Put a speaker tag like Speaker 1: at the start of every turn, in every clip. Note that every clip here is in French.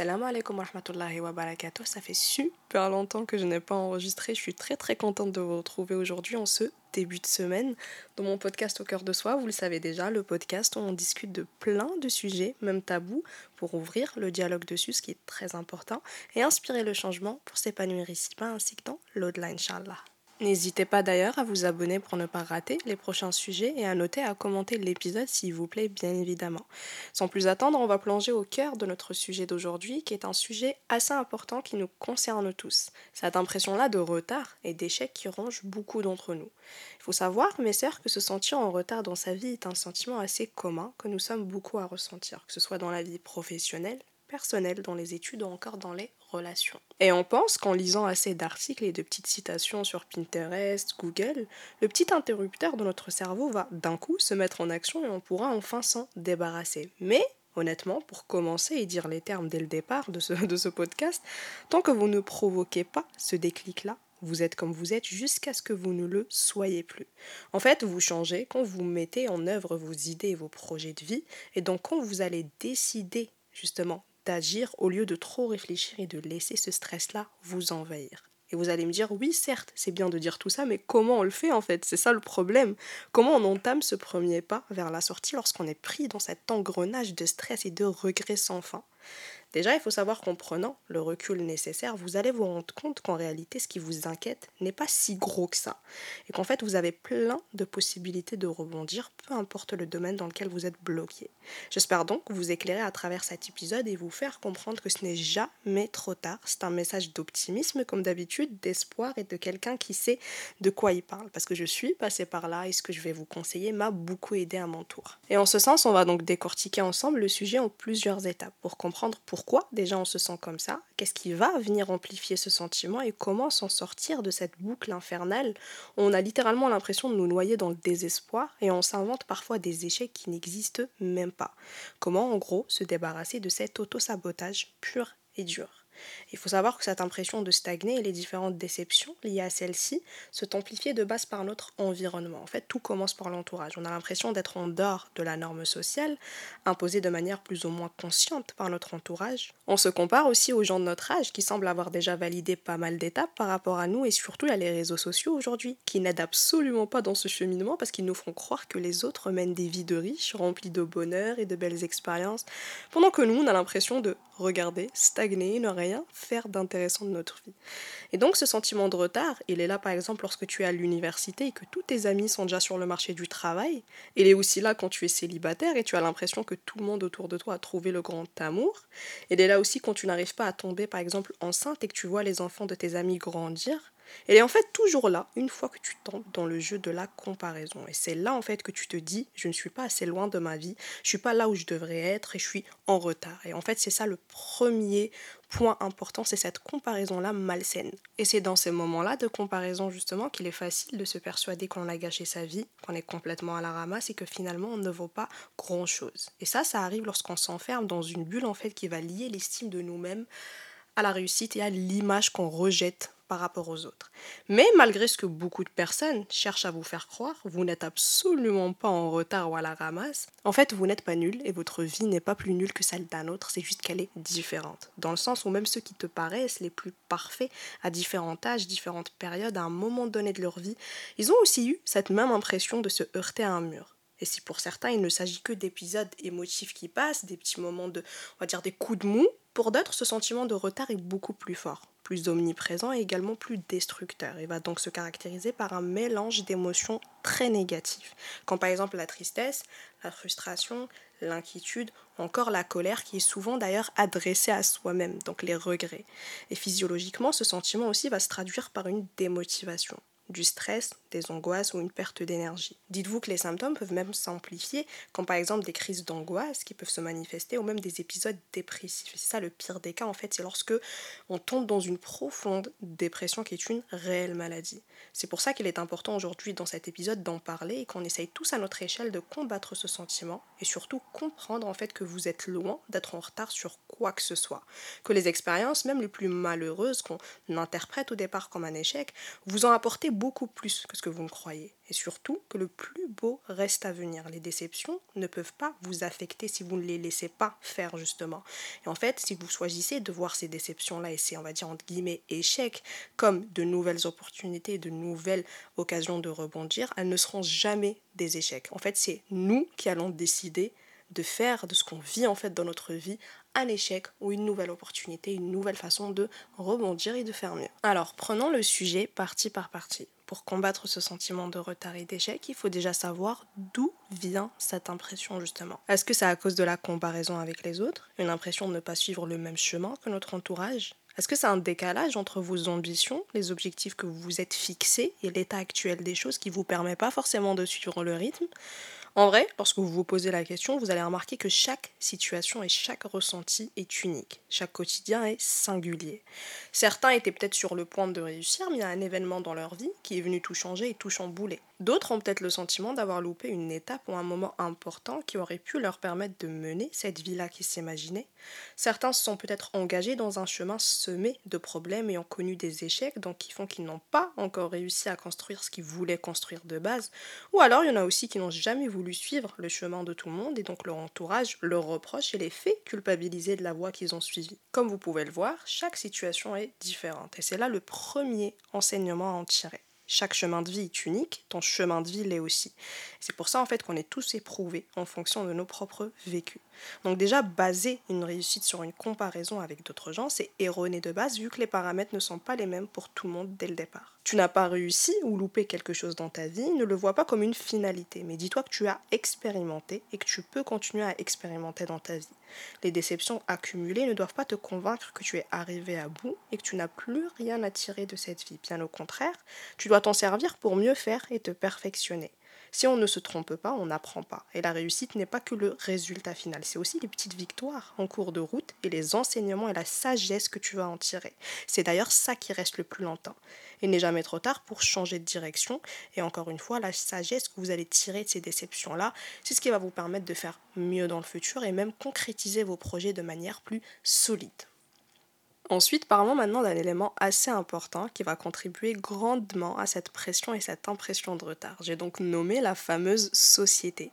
Speaker 1: Salam alaikum wa rahmatullahi wa barakatuh. Ça fait super longtemps que je n'ai pas enregistré. Je suis très très contente de vous retrouver aujourd'hui en ce début de semaine dans mon podcast Au cœur de soi. Vous le savez déjà, le podcast où on discute de plein de sujets, même tabous, pour ouvrir le dialogue dessus, ce qui est très important, et inspirer le changement pour s'épanouir ici-bas ainsi que dans l'au-delà, Inch'Allah. N'hésitez pas d'ailleurs à vous abonner pour ne pas rater les prochains sujets et à noter à commenter l'épisode s'il vous plaît bien évidemment. Sans plus attendre, on va plonger au cœur de notre sujet d'aujourd'hui qui est un sujet assez important qui nous concerne tous. Cette impression-là de retard et d'échec qui ronge beaucoup d'entre nous. Il faut savoir, mes sœurs, que se sentir en retard dans sa vie est un sentiment assez commun que nous sommes beaucoup à ressentir, que ce soit dans la vie professionnelle, personnelle, dans les études ou encore dans les Et on pense qu'en lisant assez d'articles et de petites citations sur Pinterest, Google, le petit interrupteur de notre cerveau va d'un coup se mettre en action et on pourra enfin s'en débarrasser. Mais honnêtement, pour commencer et dire les termes dès le départ de ce, podcast, tant que vous ne provoquez pas ce déclic-là, vous êtes comme vous êtes jusqu'à ce que vous ne le soyez plus. En fait, vous changez quand vous mettez en œuvre vos idées vos projets de vie, et donc quand vous allez décider justement d'agir au lieu de trop réfléchir et de laisser ce stress-là vous envahir. Et vous allez me dire, oui, certes, c'est bien de dire tout ça, mais comment on le fait en fait? C'est ça le problème. Comment on entame ce premier pas vers la sortie lorsqu'on est pris dans cet engrenage de stress et de regrets sans fin? Déjà, il faut savoir qu'en prenant le recul nécessaire, vous allez vous rendre compte qu'en réalité, ce qui vous inquiète n'est pas si gros que ça. Et qu'en fait, vous avez plein de possibilités de rebondir, peu importe le domaine dans lequel vous êtes bloqué. J'espère donc vous éclairer à travers cet épisode et vous faire comprendre que ce n'est jamais trop tard. C'est un message d'optimisme, comme d'habitude, d'espoir et de quelqu'un qui sait de quoi il parle. Parce que je suis passée par là et ce que je vais vous conseiller m'a beaucoup aidé à mon tour. Et en ce sens, on va donc décortiquer ensemble le sujet en plusieurs étapes pour comprendre pourquoi pourquoi déjà on se sent comme ça, qu'est-ce qui va venir amplifier ce sentiment et comment s'en sortir de cette boucle infernale on a littéralement l'impression de nous noyer dans le désespoir et on s'invente parfois des échecs qui n'existent même pas. Comment en gros se débarrasser de cet auto-sabotage pur et dur? Il faut savoir que cette impression de stagner et les différentes déceptions liées à celle-ci sont amplifiées de base par notre environnement. En fait, tout commence par l'entourage. On a l'impression d'être en dehors de la norme sociale, imposée de manière plus ou moins consciente par notre entourage. On se compare aussi aux gens de notre âge qui semblent avoir déjà validé pas mal d'étapes par rapport à nous et surtout à les réseaux sociaux aujourd'hui, qui n'aident absolument pas dans ce cheminement parce qu'ils nous font croire que les autres mènent des vies de riches, remplies de bonheur et de belles expériences, pendant que nous, on a l'impression de regarder, stagner, ne rien faire d'intéressant de notre vie. Et donc ce sentiment de retard, il est là par exemple lorsque tu es à l'université et que tous tes amis sont déjà sur le marché du travail. Il est aussi là quand tu es célibataire et tu as l'impression que tout le monde autour de toi a trouvé le grand amour. Il est là aussi quand tu n'arrives pas à tomber par exemple enceinte et que tu vois les enfants de tes amis grandir. Elle est en fait toujours là une fois que tu tombes dans le jeu de la comparaison. Et c'est là en fait que tu te dis, je ne suis pas assez loin de ma vie, je suis pas là où je devrais être et je suis en retard. Et en fait, c'est ça le premier point important, c'est cette comparaison-là malsaine. Et c'est dans ces moments-là de comparaison justement qu'il est facile de se persuader qu'on a gâché sa vie, qu'on est complètement à la ramasse et que finalement on ne vaut pas grand-chose. Et ça, ça arrive lorsqu'on s'enferme dans une bulle en fait qui va lier l'estime de nous-mêmes à la réussite et à l'image qu'on rejette par rapport aux autres. Mais malgré ce que beaucoup de personnes cherchent à vous faire croire, vous n'êtes absolument pas en retard ou à la ramasse. En fait, vous n'êtes pas nul et votre vie n'est pas plus nulle que celle d'un autre, c'est juste qu'elle est différente. Dans le sens où même ceux qui te paraissent les plus parfaits à différents âges, différentes périodes, à un moment donné de leur vie, ils ont aussi eu cette même impression de se heurter à un mur. Et si pour certains il ne s'agit que d'épisodes émotifs qui passent, des petits moments de, on va dire, des coups de mou, pour d'autres ce sentiment de retard est beaucoup plus fort plus omniprésent et également plus destructeur. Il va donc se caractériser par un mélange d'émotions très négatives, comme par exemple la tristesse, la frustration, l'inquiétude, encore la colère qui est souvent d'ailleurs adressée à soi-même, donc les regrets. Et physiologiquement, ce sentiment aussi va se traduire par une démotivation du stress, des angoisses ou une perte d'énergie. Dites-vous que les symptômes peuvent même s'amplifier, comme par exemple des crises d'angoisse qui peuvent se manifester ou même des épisodes dépressifs. C'est ça le pire des cas en fait, c'est lorsque on tombe dans une profonde dépression qui est une réelle maladie. C'est pour ça qu'il est important aujourd'hui dans cet épisode d'en parler et qu'on essaye tous à notre échelle de combattre ce sentiment et surtout comprendre en fait que vous êtes loin d'être en retard sur quoi que ce soit. Que les expériences, même les plus malheureuses qu'on interprète au départ comme un échec, vous ont apporté beaucoup plus que ce que vous ne croyez. Et surtout que le plus beau reste à venir. Les déceptions ne peuvent pas vous affecter si vous ne les laissez pas faire justement. Et en fait, si vous choisissez de voir ces déceptions-là et ces, on va dire, entre guillemets, échecs comme de nouvelles opportunités, de nouvelles occasions de rebondir, elles ne seront jamais des échecs. En fait, c'est nous qui allons décider de faire de ce qu'on vit en fait dans notre vie un échec ou une nouvelle opportunité, une nouvelle façon de rebondir et de faire mieux. Alors, prenons le sujet partie par partie. Pour combattre ce sentiment de retard et d'échec, il faut déjà savoir d'où vient cette impression justement. Est-ce que c'est à cause de la comparaison avec les autres, une impression de ne pas suivre le même chemin que notre entourage? Est-ce que c'est un décalage entre vos ambitions, les objectifs que vous vous êtes fixés et l'état actuel des choses qui ne vous permet pas forcément de suivre le rythme? En vrai, lorsque vous vous posez la question, vous allez remarquer que chaque situation et chaque ressenti est unique. Chaque quotidien est singulier. Certains étaient peut-être sur le point de réussir, mais il y a un événement dans leur vie qui est venu tout changer et tout chambouler. D'autres ont peut-être le sentiment d'avoir loupé une étape ou un moment important qui aurait pu leur permettre de mener cette vie-là qu'ils s'imaginaient. Certains se sont peut-être engagés dans un chemin semé de problèmes et ont connu des échecs, donc qui font qu'ils n'ont pas encore réussi à construire ce qu'ils voulaient construire de base. Ou alors il y en a aussi qui n'ont jamais voulu suivre le chemin de tout le monde et donc leur entourage leur reproche et les fait culpabiliser de la voie qu'ils ont suivie. Comme vous pouvez le voir, chaque situation est différente et c'est là le premier enseignement à en tirer. Chaque chemin de vie est unique, ton chemin de vie l'est aussi. C'est pour ça en fait qu'on est tous éprouvés en fonction de nos propres vécus. Donc déjà, baser une réussite sur une comparaison avec d'autres gens, c'est erroné de base vu que les paramètres ne sont pas les mêmes pour tout le monde dès le départ. Tu n'as pas réussi ou loupé quelque chose dans ta vie, ne le vois pas comme une finalité, mais dis-toi que tu as expérimenté et que tu peux continuer à expérimenter dans ta vie. Les déceptions accumulées ne doivent pas te convaincre que tu es arrivé à bout et que tu n'as plus rien à tirer de cette vie. Bien au contraire, tu dois t'en servir pour mieux faire et te perfectionner. Si on ne se trompe pas, on n'apprend pas. Et la réussite n'est pas que le résultat final, c'est aussi les petites victoires en cours de route et les enseignements et la sagesse que tu vas en tirer. C'est d'ailleurs ça qui reste le plus longtemps. Il n'est jamais trop tard pour changer de direction. Et encore une fois, la sagesse que vous allez tirer de ces déceptions-là, c'est ce qui va vous permettre de faire mieux dans le futur et même concrétiser vos projets de manière plus solide. Ensuite, parlons maintenant d'un élément assez important qui va contribuer grandement à cette pression et cette impression de retard. J'ai donc nommé la fameuse société,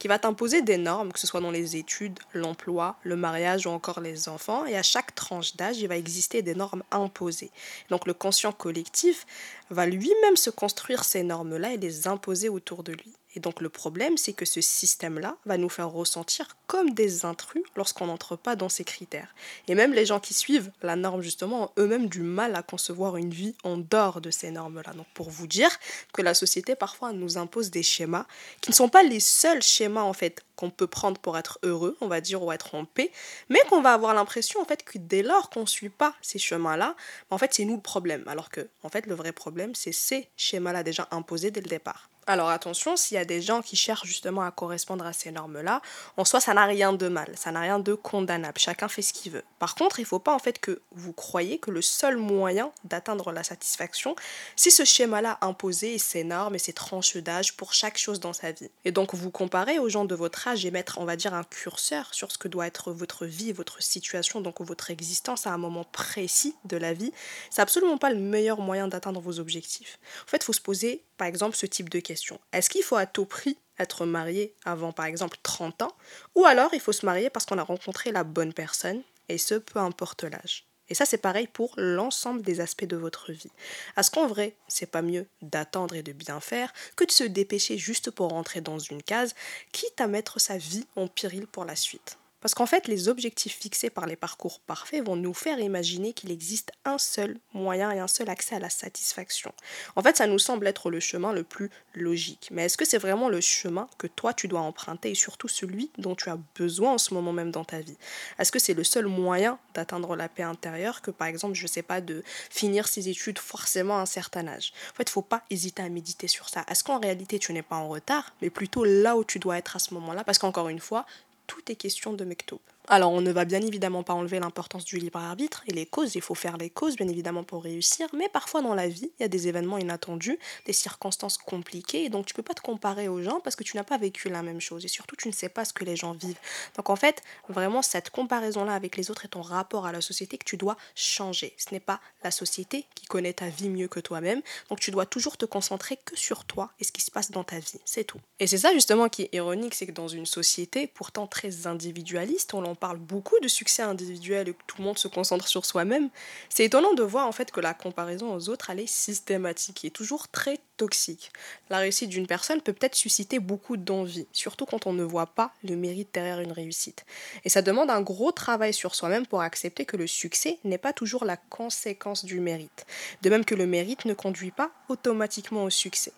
Speaker 1: qui va t'imposer des normes, que ce soit dans les études, l'emploi, le mariage ou encore les enfants, et à chaque tranche d'âge, il va exister des normes imposées. Donc le conscient collectif va lui-même se construire ces normes-là et les imposer autour de lui. Et donc le problème, c'est que ce système-là va nous faire ressentir comme des intrus lorsqu'on n'entre pas dans ces critères. Et même les gens qui suivent la norme, justement, ont eux-mêmes du mal à concevoir une vie en dehors de ces normes-là. Donc pour vous dire que la société, parfois, nous impose des schémas qui ne sont pas les seuls schémas, en fait, qu'on peut prendre pour être heureux, on va dire, ou être en paix, mais qu'on va avoir l'impression, en fait, que dès lors qu'on ne suit pas ces chemins-là, en fait, c'est nous le problème. Alors que, en fait, le vrai problème, c'est ces schémas-là déjà imposés dès le départ. Alors attention, s'il y a des gens qui cherchent justement à correspondre à ces normes-là, en soi, ça n'a rien de mal, ça n'a rien de condamnable, chacun fait ce qu'il veut. Par contre, il ne faut pas en fait que vous croyez que le seul moyen d'atteindre la satisfaction, c'est ce schéma-là imposé et ces normes et ces tranches d'âge pour chaque chose dans sa vie. Et donc vous comparez aux gens de votre âge et mettre, on va dire, un curseur sur ce que doit être votre vie, votre situation, donc votre existence à un moment précis de la vie, c'est absolument pas le meilleur moyen d'atteindre vos objectifs. En fait, il faut se poser, par exemple, ce type de questions est-ce qu'il faut à tout prix être marié avant par exemple 30 ans? Ou alors il faut se marier parce qu'on a rencontré la bonne personne, et ce peu importe l'âge. Et ça, c'est pareil pour l'ensemble des aspects de votre vie. Est-ce qu'en vrai, c'est pas mieux d'attendre et de bien faire que de se dépêcher juste pour rentrer dans une case, quitte à mettre sa vie en péril pour la suite parce qu'en fait, les objectifs fixés par les parcours parfaits vont nous faire imaginer qu'il existe un seul moyen et un seul accès à la satisfaction. En fait, ça nous semble être le chemin le plus logique. Mais est-ce que c'est vraiment le chemin que toi tu dois emprunter et surtout celui dont tu as besoin en ce moment même dans ta vie? Est-ce que c'est le seul moyen d'atteindre la paix intérieure que par exemple, je ne sais pas, de finir ses études forcément à un certain âge? En fait, il ne faut pas hésiter à méditer sur ça. Est-ce qu'en réalité tu n'es pas en retard, mais plutôt là où tu dois être à ce moment-là? Parce qu'encore une fois, tout est question de Mektoub. Alors on ne va bien évidemment pas enlever l'importance du libre arbitre et les causes, il faut faire les causes bien évidemment pour réussir, mais parfois dans la vie, il y a des événements inattendus, des circonstances compliquées, et donc tu peux pas te comparer aux gens parce que tu n'as pas vécu la même chose, et surtout tu ne sais pas ce que les gens vivent. Donc en fait, vraiment cette comparaison-là avec les autres et ton rapport à la société que tu dois changer. Ce n'est pas la société qui connaît ta vie mieux que toi-même, donc tu dois toujours te concentrer que sur toi et ce qui se passe dans ta vie, c'est tout. Et c'est ça justement qui est ironique, c'est que dans une société pourtant très individualiste, on parle beaucoup de succès individuel et que tout le monde se concentre sur soi-même, c'est étonnant de voir en fait que la comparaison aux autres, elle est systématique et toujours très toxique. La réussite d'une personne peut peut-être susciter beaucoup d'envie, surtout quand on ne voit pas le mérite derrière une réussite. Et ça demande un gros travail sur soi-même pour accepter que le succès n'est pas toujours la conséquence du mérite. De même que le mérite ne conduit pas automatiquement au succès.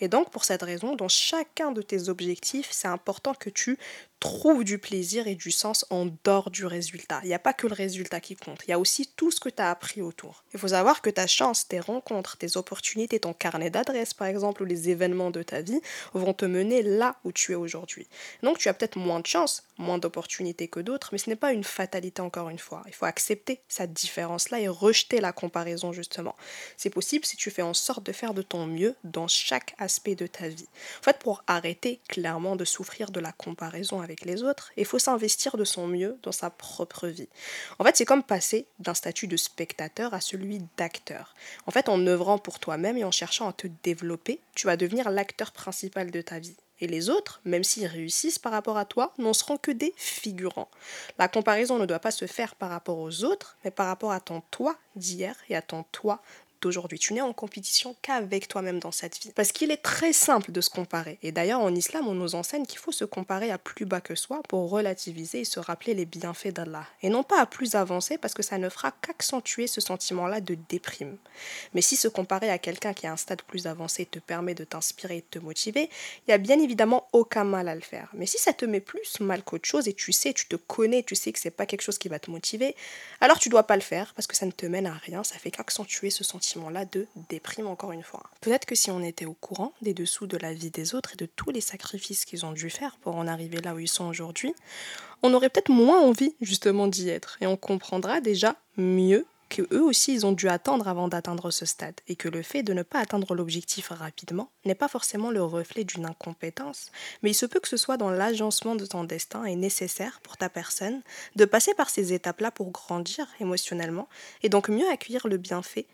Speaker 1: Et donc pour cette raison, dans chacun de tes objectifs, c'est important que tu trouve du plaisir et du sens en dehors du résultat. Il n'y a pas que le résultat qui compte, il y a aussi tout ce que tu as appris autour. Il faut savoir que ta chance, tes rencontres, tes opportunités, ton carnet d'adresses par exemple, ou les événements de ta vie vont te mener là où tu es aujourd'hui. Donc tu as peut-être moins de chance, moins d'opportunités que d'autres, mais ce n'est pas une fatalité encore une fois. Il faut accepter cette différence-là et rejeter la comparaison justement. C'est possible si tu fais en sorte de faire de ton mieux dans chaque aspect de ta vie. En fait, pour arrêter clairement de souffrir de la comparaison avec les autres, il faut s'investir de son mieux dans sa propre vie. En fait, c'est comme passer d'un statut de spectateur à celui d'acteur. En fait, en œuvrant pour toi-même et en cherchant à te développer, tu vas devenir l'acteur principal de ta vie. Et les autres, même s'ils réussissent par rapport à toi, n'en seront que des figurants. La comparaison ne doit pas se faire par rapport aux autres, mais par rapport à ton toi d'hier et à ton toi aujourd'hui. Tu n'es en compétition qu'avec toi-même dans cette vie. Parce qu'il est très simple de se comparer. Et d'ailleurs, en islam, on nous enseigne qu'il faut se comparer à plus bas que soi pour relativiser et se rappeler les bienfaits d'Allah. Et non pas à plus avancé parce que ça ne fera qu'accentuer ce sentiment-là de déprime. Mais si se comparer à quelqu'un qui a un stade plus avancé te permet de t'inspirer et de te motiver, il n'y a bien évidemment aucun mal à le faire. Mais si ça te met plus mal qu'autre chose et tu sais, tu te connais, tu sais que c'est pas quelque chose qui va te motiver, alors tu dois pas le faire parce que ça ne te mène à rien, ça fait qu'accentuer ce sentiment là de déprime encore une fois. Peut-être que si on était au courant des dessous de la vie des autres et de tous les sacrifices qu'ils ont dû faire pour en arriver là où ils sont aujourd'hui, on aurait peut-être moins envie justement d'y être. Et on comprendra déjà mieux que eux aussi ils ont dû attendre avant d'atteindre ce stade. Et que le fait de ne pas atteindre l'objectif rapidement n'est pas forcément le reflet d'une incompétence, mais il se peut que ce soit dans l'agencement de ton destin et nécessaire pour ta personne de passer par ces étapes-là pour grandir émotionnellement et donc mieux accueillir le bienfait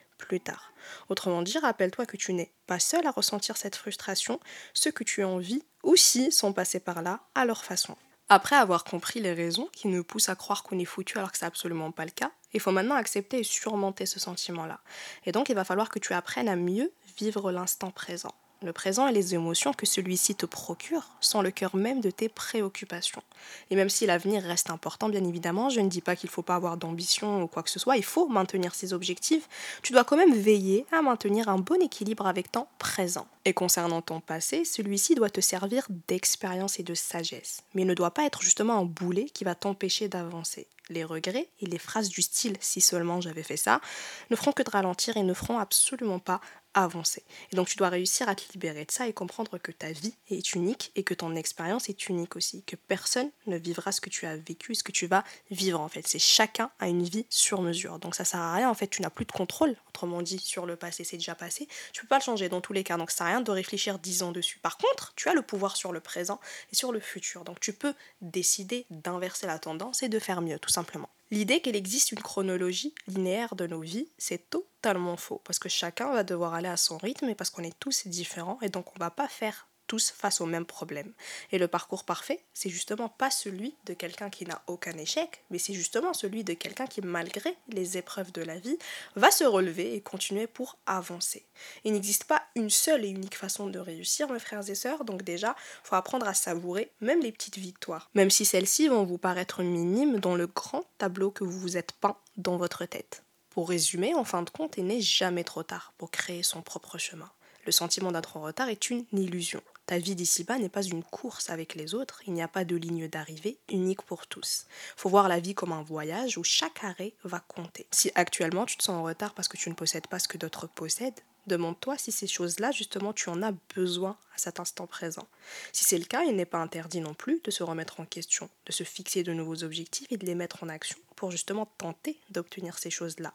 Speaker 1: Autrement dit, rappelle-toi que tu n'es pas seul à ressentir cette frustration, ceux que tu envies aussi sont passés par là à leur façon. Après avoir compris les raisons qui nous poussent à croire qu'on est foutu alors que c'est absolument pas le cas, il faut maintenant accepter et surmonter ce sentiment-là. Et donc il va falloir que tu apprennes à mieux vivre l'instant présent. Le présent et les émotions que celui-ci te procure sont le cœur même de tes préoccupations. Et même si l'avenir reste important, bien évidemment, je ne dis pas qu'il ne faut pas avoir d'ambition ou quoi que ce soit, il faut maintenir ses objectifs, tu dois quand même veiller à maintenir un bon équilibre avec ton présent. Et concernant ton passé, celui-ci doit te servir d'expérience et de sagesse, mais il ne doit pas être justement un boulet qui va t'empêcher d'avancer. Les regrets et les phrases du style si seulement j'avais fait ça ne feront que de ralentir et ne feront absolument pas avancer. Et donc tu dois réussir à te libérer de ça et comprendre que ta vie est unique et que ton expérience est unique aussi, que personne ne vivra ce que tu as vécu, ce que tu vas vivre en fait. C'est chacun a une vie sur mesure. Donc ça sert à rien en fait, tu n'as plus de contrôle, autrement dit, sur le passé, c'est déjà passé. Tu peux pas le changer dans tous les cas, donc ça sert à rien de réfléchir dix ans dessus. Par contre, tu as le pouvoir sur le présent et sur le futur. Donc tu peux décider d'inverser la tendance et de faire mieux, tout simplement. L'idée qu'il existe une chronologie linéaire de nos vies, c'est totalement faux, parce que chacun va devoir aller à son rythme et parce qu'on est tous différents, et donc on va pas faire face au même problème. Et le parcours parfait, c'est justement pas celui de quelqu'un qui n'a aucun échec, mais c'est justement celui de quelqu'un qui, malgré les épreuves de la vie, va se relever et continuer pour avancer. Il n'existe pas une seule et unique façon de réussir, mes frères et sœurs, donc déjà, faut apprendre à savourer même les petites victoires, même si celles-ci vont vous paraître minimes dans le grand tableau que vous vous êtes peint dans votre tête. Pour résumer, en fin de compte, il n'est jamais trop tard pour créer son propre chemin. Le sentiment d'être en retard est une illusion. Ta vie d'ici-bas n'est pas une course avec les autres, il n'y a pas de ligne d'arrivée unique pour tous. Faut voir la vie comme un voyage où chaque arrêt va compter. Si actuellement tu te sens en retard parce que tu ne possèdes pas ce que d'autres possèdent, Demande-toi si ces choses-là, justement, tu en as besoin à cet instant présent. Si c'est le cas, il n'est pas interdit non plus de se remettre en question, de se fixer de nouveaux objectifs et de les mettre en action pour justement tenter d'obtenir ces choses-là.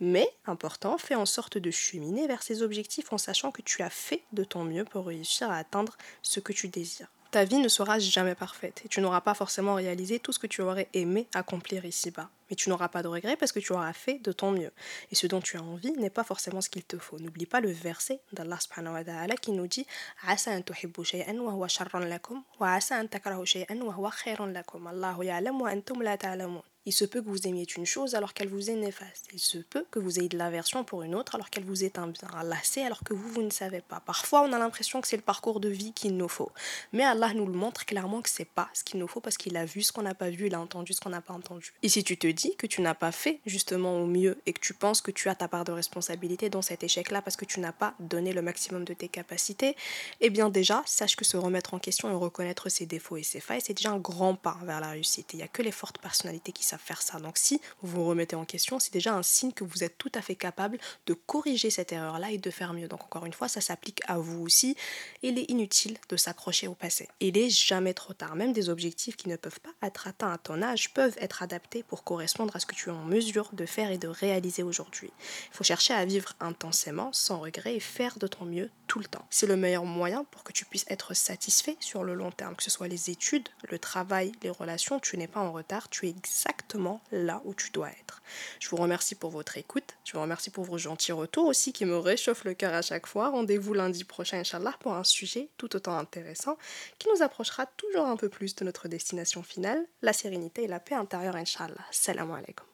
Speaker 1: Mais, important, fais en sorte de cheminer vers ces objectifs en sachant que tu as fait de ton mieux pour réussir à atteindre ce que tu désires ta vie ne sera jamais parfaite et tu n'auras pas forcément réalisé tout ce que tu aurais aimé accomplir ici-bas. Mais tu n'auras pas de regrets parce que tu auras fait de ton mieux. Et ce dont tu as envie n'est pas forcément ce qu'il te faut. N'oublie pas le verset d'Allah subhanahu wa ta'ala qui nous dit an shay'an wa huwa sharran lakum wa wa huwa lakum. Allahu. Il se peut que vous aimiez une chose alors qu'elle vous est néfaste. Il se peut que vous ayez de l'aversion pour une autre alors qu'elle vous est un bien. Alors que vous, vous ne savez pas. Parfois, on a l'impression que c'est le parcours de vie qu'il nous faut. Mais Allah nous le montre clairement que c'est pas ce qu'il nous faut parce qu'il a vu ce qu'on n'a pas vu, il a entendu ce qu'on n'a pas entendu. Et si tu te dis que tu n'as pas fait justement au mieux et que tu penses que tu as ta part de responsabilité dans cet échec-là parce que tu n'as pas donné le maximum de tes capacités, eh bien déjà, sache que se remettre en question et reconnaître ses défauts et ses failles, c'est déjà un grand pas vers la réussite. Il n'y a que les fortes personnalités qui faire ça. Donc si vous vous remettez en question, c'est déjà un signe que vous êtes tout à fait capable de corriger cette erreur-là et de faire mieux. Donc encore une fois, ça s'applique à vous aussi. Il est inutile de s'accrocher au passé. Il est jamais trop tard. Même des objectifs qui ne peuvent pas être atteints à ton âge peuvent être adaptés pour correspondre à ce que tu es en mesure de faire et de réaliser aujourd'hui. Il faut chercher à vivre intensément, sans regret et faire de ton mieux tout le temps. C'est le meilleur moyen pour que tu puisses être satisfait sur le long terme, que ce soit les études, le travail, les relations. Tu n'es pas en retard, tu es là où tu dois être. Je vous remercie pour votre écoute. Je vous remercie pour vos gentils retours aussi qui me réchauffent le cœur à chaque fois. Rendez-vous lundi prochain, Inch'Allah, pour un sujet tout autant intéressant qui nous approchera toujours un peu plus de notre destination finale, la sérénité et la paix intérieure, Inch'Allah. Salam alaikum.